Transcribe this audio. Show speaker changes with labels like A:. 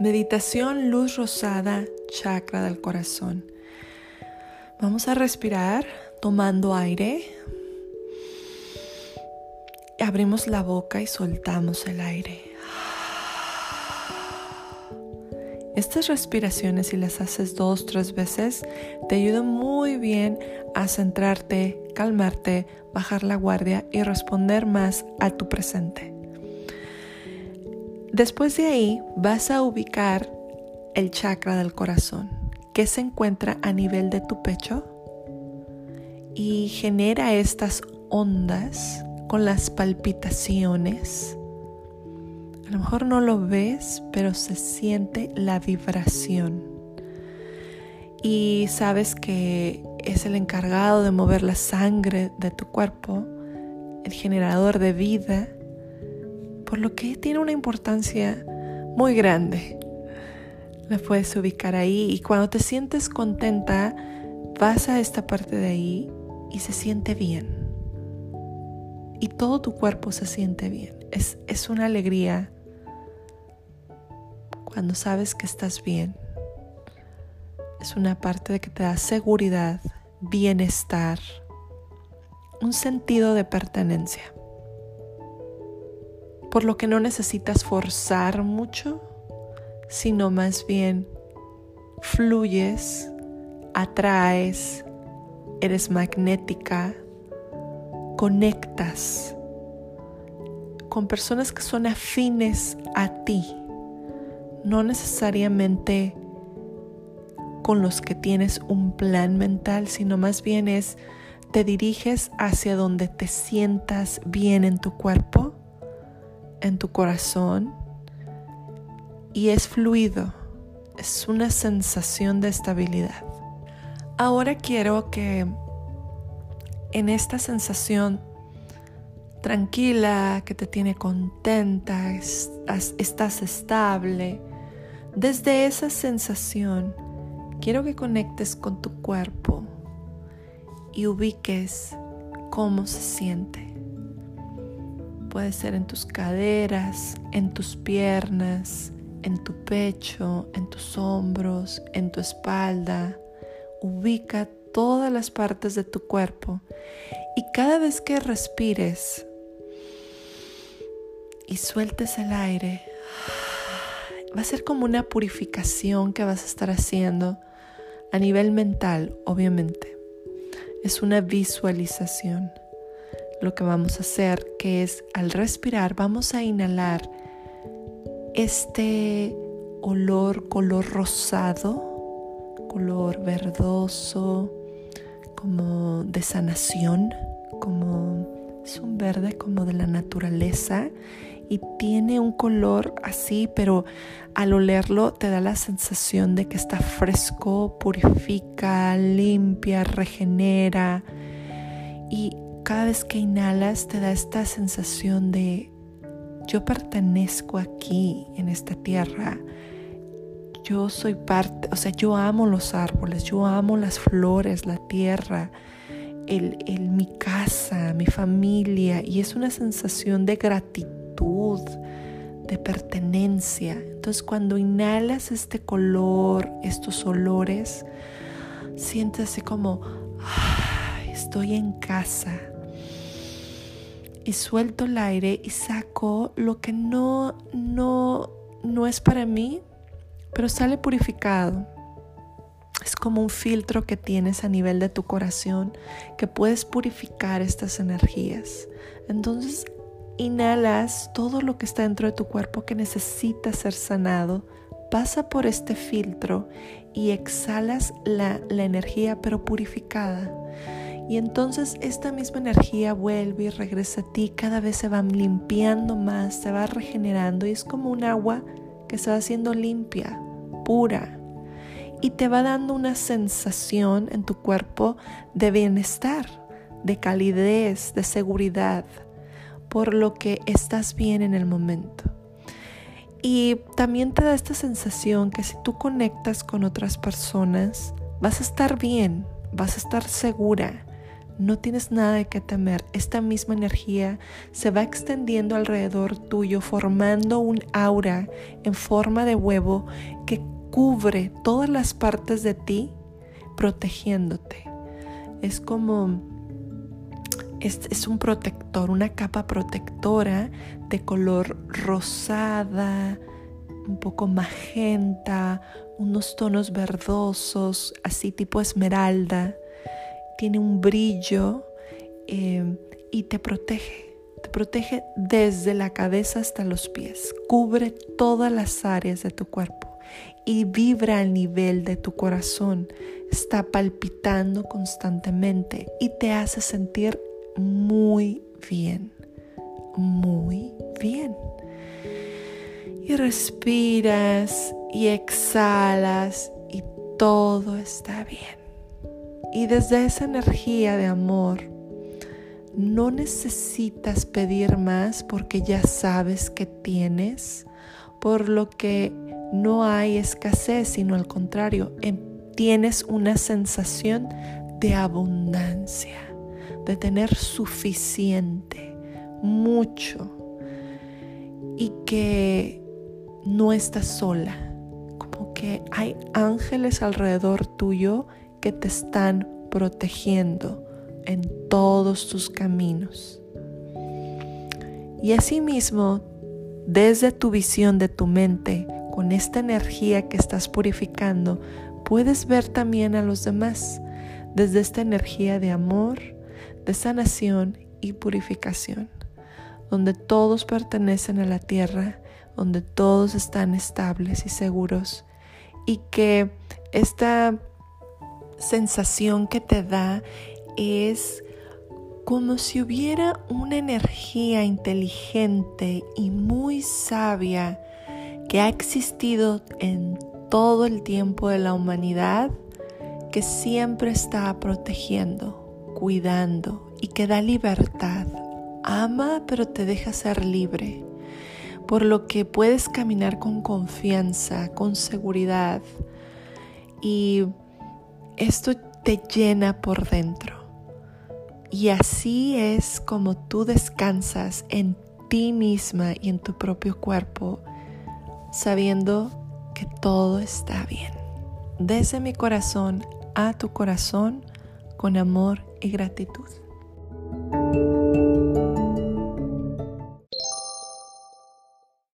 A: Meditación luz rosada, chakra del corazón. Vamos a respirar tomando aire. Abrimos la boca y soltamos el aire. Estas respiraciones, si las haces dos, tres veces, te ayudan muy bien a centrarte, calmarte, bajar la guardia y responder más a tu presente. Después de ahí vas a ubicar el chakra del corazón, que se encuentra a nivel de tu pecho y genera estas ondas con las palpitaciones. A lo mejor no lo ves, pero se siente la vibración. Y sabes que es el encargado de mover la sangre de tu cuerpo, el generador de vida por lo que tiene una importancia muy grande. La puedes ubicar ahí y cuando te sientes contenta, vas a esta parte de ahí y se siente bien. Y todo tu cuerpo se siente bien. Es, es una alegría cuando sabes que estás bien. Es una parte de que te da seguridad, bienestar, un sentido de pertenencia por lo que no necesitas forzar mucho, sino más bien fluyes, atraes, eres magnética, conectas con personas que son afines a ti, no necesariamente con los que tienes un plan mental, sino más bien es te diriges hacia donde te sientas bien en tu cuerpo en tu corazón y es fluido, es una sensación de estabilidad. Ahora quiero que en esta sensación tranquila, que te tiene contenta, estás estable, desde esa sensación quiero que conectes con tu cuerpo y ubiques cómo se siente. Puede ser en tus caderas, en tus piernas, en tu pecho, en tus hombros, en tu espalda. Ubica todas las partes de tu cuerpo y cada vez que respires y sueltes el aire, va a ser como una purificación que vas a estar haciendo a nivel mental, obviamente. Es una visualización lo que vamos a hacer, que es al respirar, vamos a inhalar este olor color rosado, color verdoso, como de sanación, como es un verde como de la naturaleza y tiene un color así, pero al olerlo te da la sensación de que está fresco, purifica, limpia, regenera. Y cada vez que inhalas te da esta sensación de yo pertenezco aquí en esta tierra. Yo soy parte, o sea, yo amo los árboles, yo amo las flores, la tierra, el, el, mi casa, mi familia, y es una sensación de gratitud, de pertenencia. Entonces cuando inhalas este color, estos olores, sientes así como, estoy en casa, y suelto el aire y saco lo que no, no, no es para mí, pero sale purificado. Es como un filtro que tienes a nivel de tu corazón que puedes purificar estas energías. Entonces inhalas todo lo que está dentro de tu cuerpo que necesita ser sanado, pasa por este filtro y exhalas la, la energía pero purificada. Y entonces esta misma energía vuelve y regresa a ti, cada vez se va limpiando más, se va regenerando y es como un agua que se va haciendo limpia, pura. Y te va dando una sensación en tu cuerpo de bienestar, de calidez, de seguridad, por lo que estás bien en el momento. Y también te da esta sensación que si tú conectas con otras personas, vas a estar bien, vas a estar segura, no tienes nada de qué temer. Esta misma energía se va extendiendo alrededor tuyo, formando un aura en forma de huevo que cubre todas las partes de ti, protegiéndote. Es como es, un protector, una capa protectora de color rosada, un poco magenta, unos tonos verdosos, así tipo esmeralda. Tiene un brillo eh, y te protege. Te protege desde la cabeza hasta los pies. Cubre todas las áreas de tu cuerpo y vibra al nivel de tu corazón. Está palpitando constantemente y te hace sentir muy bien, muy bien. Y respiras y exhalas y todo está bien. Y desde esa energía de amor, no necesitas pedir más porque ya sabes que tienes, por lo que no hay escasez, sino al contrario, em, tienes una sensación de abundancia de tener suficiente, mucho, y que no estás sola, como que hay ángeles alrededor tuyo que te están protegiendo en todos tus caminos. Y asimismo, desde tu visión de tu mente, con esta energía que estás purificando, puedes ver también a los demás desde esta energía de amor, de sanación y purificación, donde todos pertenecen a la tierra, donde todos están estables y seguros y que esta sensación que te da es como si hubiera una energía inteligente y muy sabia que ha existido en todo el tiempo de la humanidad que siempre está protegiendo, cuidando y que da libertad. Ama pero te deja ser libre, por lo que puedes caminar con confianza, con seguridad y esto te llena por dentro. Y así es como tú descansas en ti misma y en tu propio cuerpo, sabiendo que todo está bien. Desde mi corazón a tu corazón, con amor y gratitud.